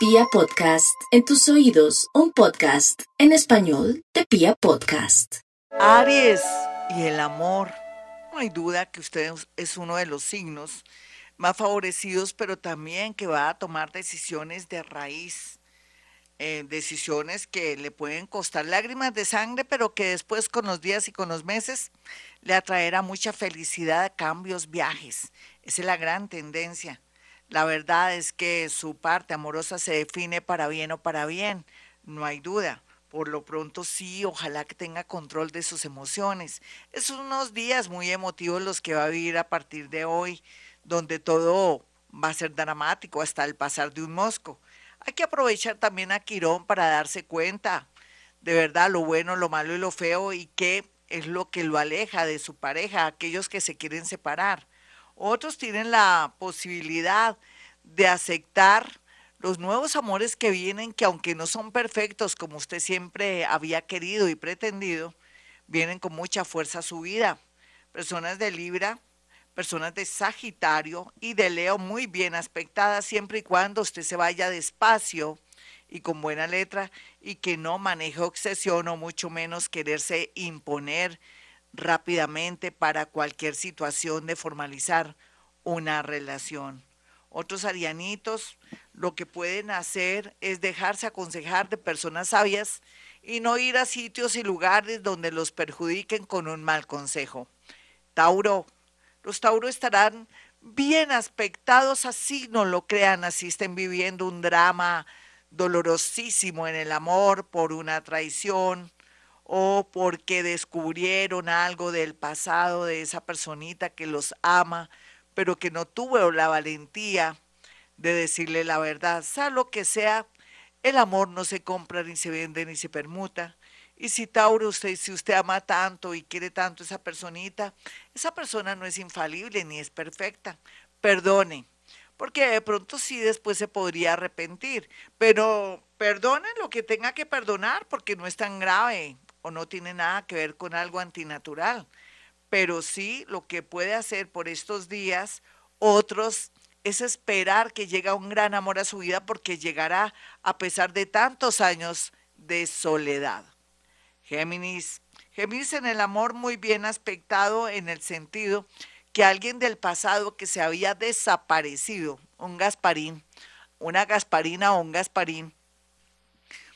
Pia Podcast, en tus oídos, un podcast en español de Pia Podcast. Aries y el amor. No hay duda que usted es uno de los signos más favorecidos, pero también que va a tomar decisiones de raíz. Eh, decisiones que le pueden costar lágrimas de sangre, pero que después con los días y con los meses le atraerá mucha felicidad, cambios, viajes. Esa es la gran tendencia. La verdad es que su parte amorosa se define para bien o para bien, no hay duda. Por lo pronto sí, ojalá que tenga control de sus emociones. Es unos días muy emotivos los que va a vivir a partir de hoy, donde todo va a ser dramático hasta el pasar de un mosco. Hay que aprovechar también a Quirón para darse cuenta de verdad lo bueno, lo malo y lo feo y qué es lo que lo aleja de su pareja, aquellos que se quieren separar. Otros tienen la posibilidad de aceptar los nuevos amores que vienen, que aunque no son perfectos como usted siempre había querido y pretendido, vienen con mucha fuerza a su vida. Personas de Libra, personas de Sagitario y de Leo muy bien aspectadas siempre y cuando usted se vaya despacio y con buena letra y que no maneje obsesión o mucho menos quererse imponer rápidamente para cualquier situación de formalizar una relación. Otros arianitos lo que pueden hacer es dejarse aconsejar de personas sabias y no ir a sitios y lugares donde los perjudiquen con un mal consejo. Tauro, los Tauro estarán bien aspectados, así no lo crean, así estén viviendo un drama dolorosísimo en el amor por una traición, o porque descubrieron algo del pasado de esa personita que los ama, pero que no tuvo la valentía de decirle la verdad. Sea lo que sea, el amor no se compra, ni se vende, ni se permuta. Y si Tauro, usted, si usted ama tanto y quiere tanto a esa personita, esa persona no es infalible ni es perfecta. Perdone, porque de pronto sí después se podría arrepentir, pero perdone lo que tenga que perdonar porque no es tan grave o no tiene nada que ver con algo antinatural, pero sí lo que puede hacer por estos días otros es esperar que llegue un gran amor a su vida porque llegará a pesar de tantos años de soledad. Géminis. Géminis en el amor muy bien aspectado en el sentido que alguien del pasado que se había desaparecido, un Gasparín, una Gasparina o un Gasparín,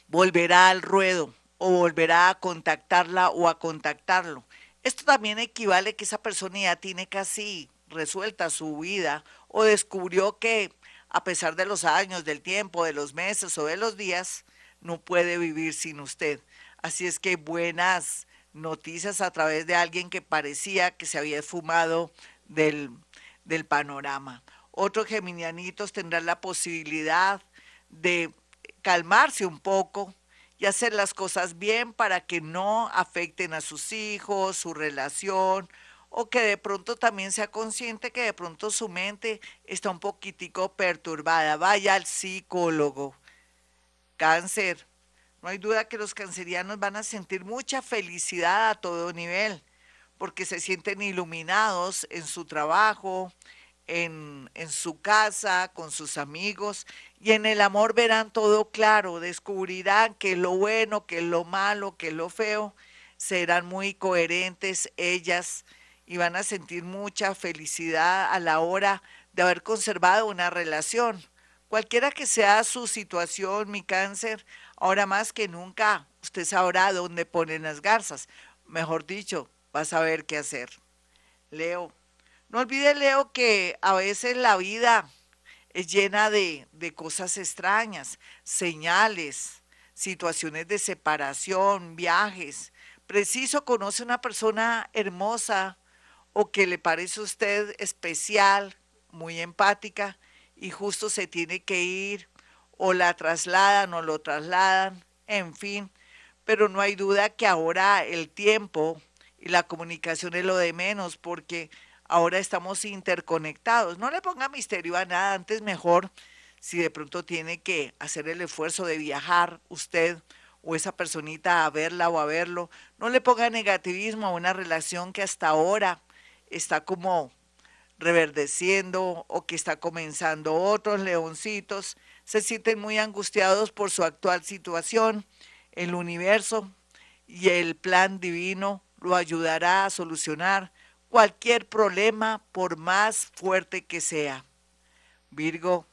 volverá al ruedo o volverá a contactarla o a contactarlo. Esto también equivale a que esa persona ya tiene casi resuelta su vida o descubrió que a pesar de los años, del tiempo, de los meses o de los días, no puede vivir sin usted. Así es que buenas noticias a través de alguien que parecía que se había esfumado del, del panorama. Otros geminianitos tendrán la posibilidad de calmarse un poco, hacer las cosas bien para que no afecten a sus hijos, su relación, o que de pronto también sea consciente que de pronto su mente está un poquitico perturbada. Vaya al psicólogo. Cáncer. No hay duda que los cancerianos van a sentir mucha felicidad a todo nivel, porque se sienten iluminados en su trabajo, en, en, su casa, con sus amigos, y en el amor verán todo claro, descubrirán que lo bueno, que lo malo, que lo feo, serán muy coherentes ellas y van a sentir mucha felicidad a la hora de haber conservado una relación. Cualquiera que sea su situación, mi cáncer, ahora más que nunca, usted sabrá dónde ponen las garzas. Mejor dicho, va a saber qué hacer. Leo, no olvide, Leo, que a veces la vida es llena de, de cosas extrañas, señales, situaciones de separación, viajes. Preciso conoce una persona hermosa o que le parece a usted especial, muy empática, y justo se tiene que ir, o la trasladan o lo trasladan, en fin. Pero no hay duda que ahora el tiempo y la comunicación es lo de menos, porque ahora estamos interconectados. No le ponga misterio a nada, antes mejor si de pronto tiene que hacer el esfuerzo de viajar usted o esa personita a verla o a verlo, no le ponga negativismo a una relación que hasta ahora está como reverdeciendo o que está comenzando otros leoncitos. se sienten muy angustiados por su actual situación, el universo y el plan divino lo ayudará a solucionar cualquier problema por más fuerte que sea. Virgo,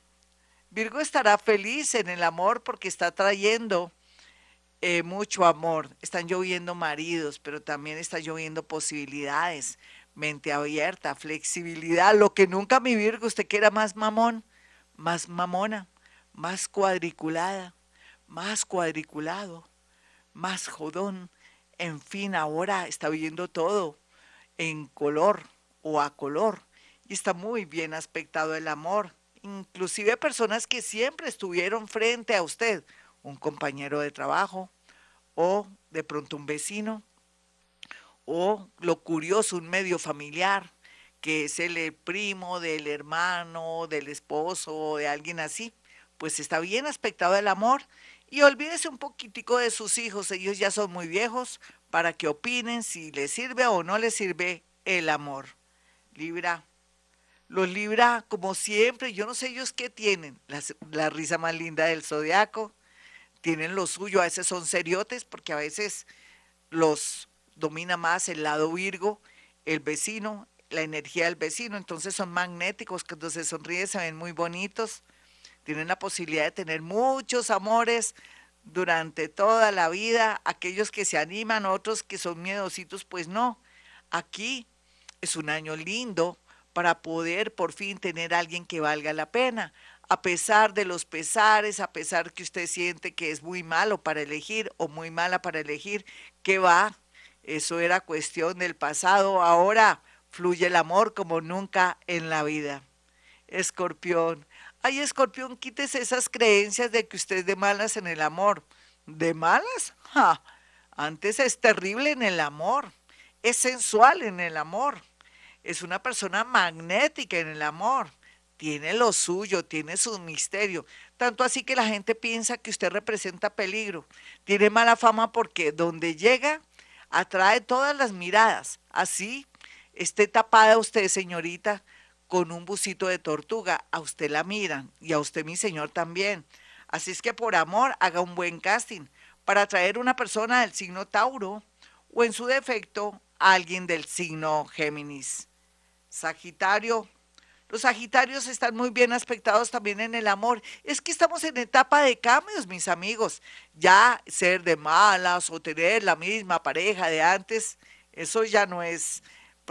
Virgo estará feliz en el amor porque está trayendo eh, mucho amor. Están lloviendo maridos, pero también está lloviendo posibilidades, mente abierta, flexibilidad, lo que nunca mi Virgo, usted quiera más mamón, más mamona, más cuadriculada, más cuadriculado, más jodón. En fin, ahora está viendo todo en color o a color y está muy bien aspectado el amor. Inclusive personas que siempre estuvieron frente a usted, un compañero de trabajo o de pronto un vecino o lo curioso, un medio familiar que es el primo del hermano, del esposo, de alguien así, pues está bien aspectado el amor y olvídese un poquitico de sus hijos, ellos ya son muy viejos para que opinen si les sirve o no les sirve el amor. Libra. Los Libra, como siempre, yo no sé ellos qué tienen, la, risa más linda del zodiaco, tienen lo suyo, a veces son seriotes porque a veces los domina más el lado Virgo, el vecino, la energía del vecino, entonces son magnéticos, cuando se sonríen se ven muy bonitos, tienen la posibilidad de tener muchos amores durante toda la vida, aquellos que se animan, otros que son miedositos, pues no, aquí es un año lindo para poder por fin tener a alguien que valga la pena a pesar de los pesares, a pesar que usted siente que es muy malo para elegir o muy mala para elegir, ¿qué va? Eso era cuestión del pasado, ahora fluye el amor como nunca en la vida. Escorpión, ay escorpión, quítese esas creencias de que usted es de malas en el amor. ¿De malas? Ja, antes es terrible en el amor, es sensual en el amor, es una persona magnética en el amor tiene lo suyo, tiene su misterio. Tanto así que la gente piensa que usted representa peligro. Tiene mala fama porque donde llega atrae todas las miradas. Así esté tapada usted, señorita, con un busito de tortuga. A usted la miran y a usted, mi señor, también. Así es que por amor haga un buen casting para atraer una persona del signo Tauro o en su defecto alguien del signo Géminis. Sagitario, los Sagitarios están muy bien aspectados también en el amor. Es que estamos en etapa de cambios, mis amigos. Ya ser de malas o tener la misma pareja de antes, eso ya no es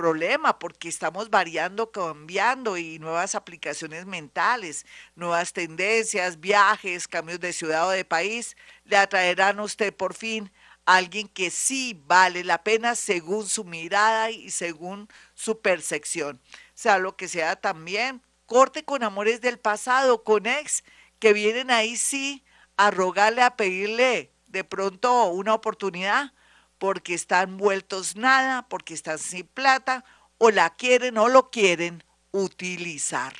problema porque estamos variando, cambiando y nuevas aplicaciones mentales, nuevas tendencias, viajes, cambios de ciudad o de país, le atraerán a usted por fin a alguien que sí vale la pena según su mirada y según su percepción sea lo que sea también. Corte con amores del pasado, con ex, que vienen ahí sí a rogarle, a pedirle de pronto una oportunidad, porque están vueltos nada, porque están sin plata, o la quieren o lo quieren utilizar.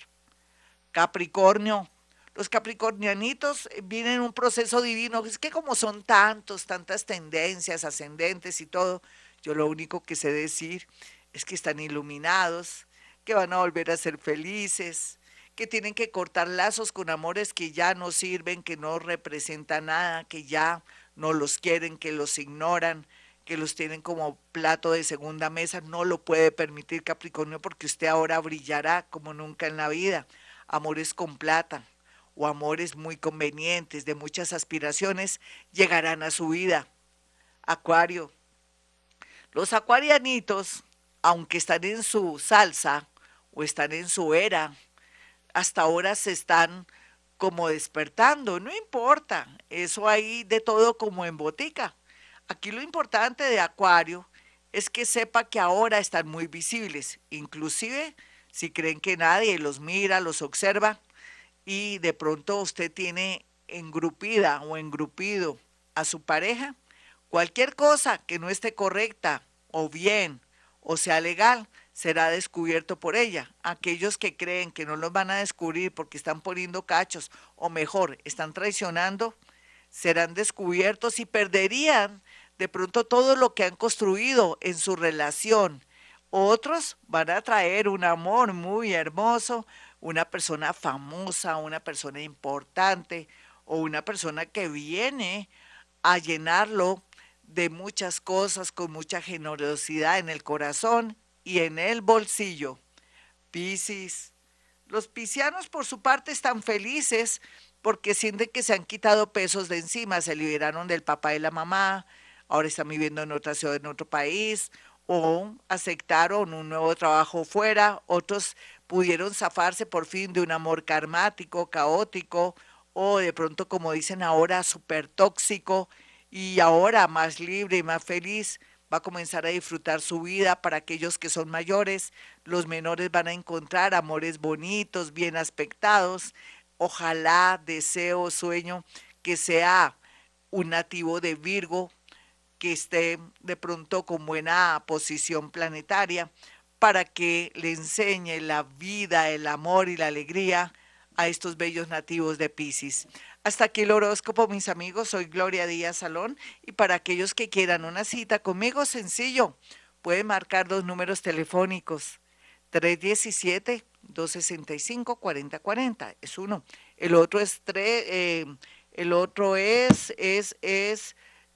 Capricornio, los capricornianitos vienen en un proceso divino. Es que como son tantos, tantas tendencias ascendentes y todo, yo lo único que sé decir es que están iluminados, que van a volver a ser felices, que tienen que cortar lazos con amores que ya no sirven, que no representan nada, que ya no los quieren, que los ignoran, que los tienen como plato de segunda mesa. No lo puede permitir Capricornio porque usted ahora brillará como nunca en la vida. Amores con plata o amores muy convenientes, de muchas aspiraciones, llegarán a su vida. Acuario. Los acuarianitos, aunque están en su salsa, o están en su era, hasta ahora se están como despertando, no importa, eso hay de todo como en botica. Aquí lo importante de Acuario es que sepa que ahora están muy visibles, inclusive si creen que nadie los mira, los observa y de pronto usted tiene engrupida o engrupido a su pareja, cualquier cosa que no esté correcta o bien o sea legal, será descubierto por ella. Aquellos que creen que no los van a descubrir porque están poniendo cachos, o mejor, están traicionando, serán descubiertos y perderían de pronto todo lo que han construido en su relación. Otros van a traer un amor muy hermoso, una persona famosa, una persona importante o una persona que viene a llenarlo de muchas cosas con mucha generosidad en el corazón y en el bolsillo. Piscis. Los piscianos por su parte están felices porque sienten que se han quitado pesos de encima, se liberaron del papá y la mamá, ahora están viviendo en otra ciudad, en otro país, o aceptaron un nuevo trabajo fuera, otros pudieron zafarse por fin de un amor karmático, caótico, o de pronto, como dicen ahora, súper tóxico, y ahora más libre y más feliz, va a comenzar a disfrutar su vida para aquellos que son mayores, los menores van a encontrar amores bonitos, bien aspectados, ojalá, deseo, sueño que sea un nativo de Virgo, que esté de pronto con buena posición planetaria, para que le enseñe la vida, el amor y la alegría a estos bellos nativos de Pisces. Hasta aquí el horóscopo, mis amigos. Soy Gloria Díaz Salón y para aquellos que quieran una cita conmigo, sencillo, pueden marcar dos números telefónicos. 317-265-4040 es uno. El otro es, tres, eh, el otro es, es, es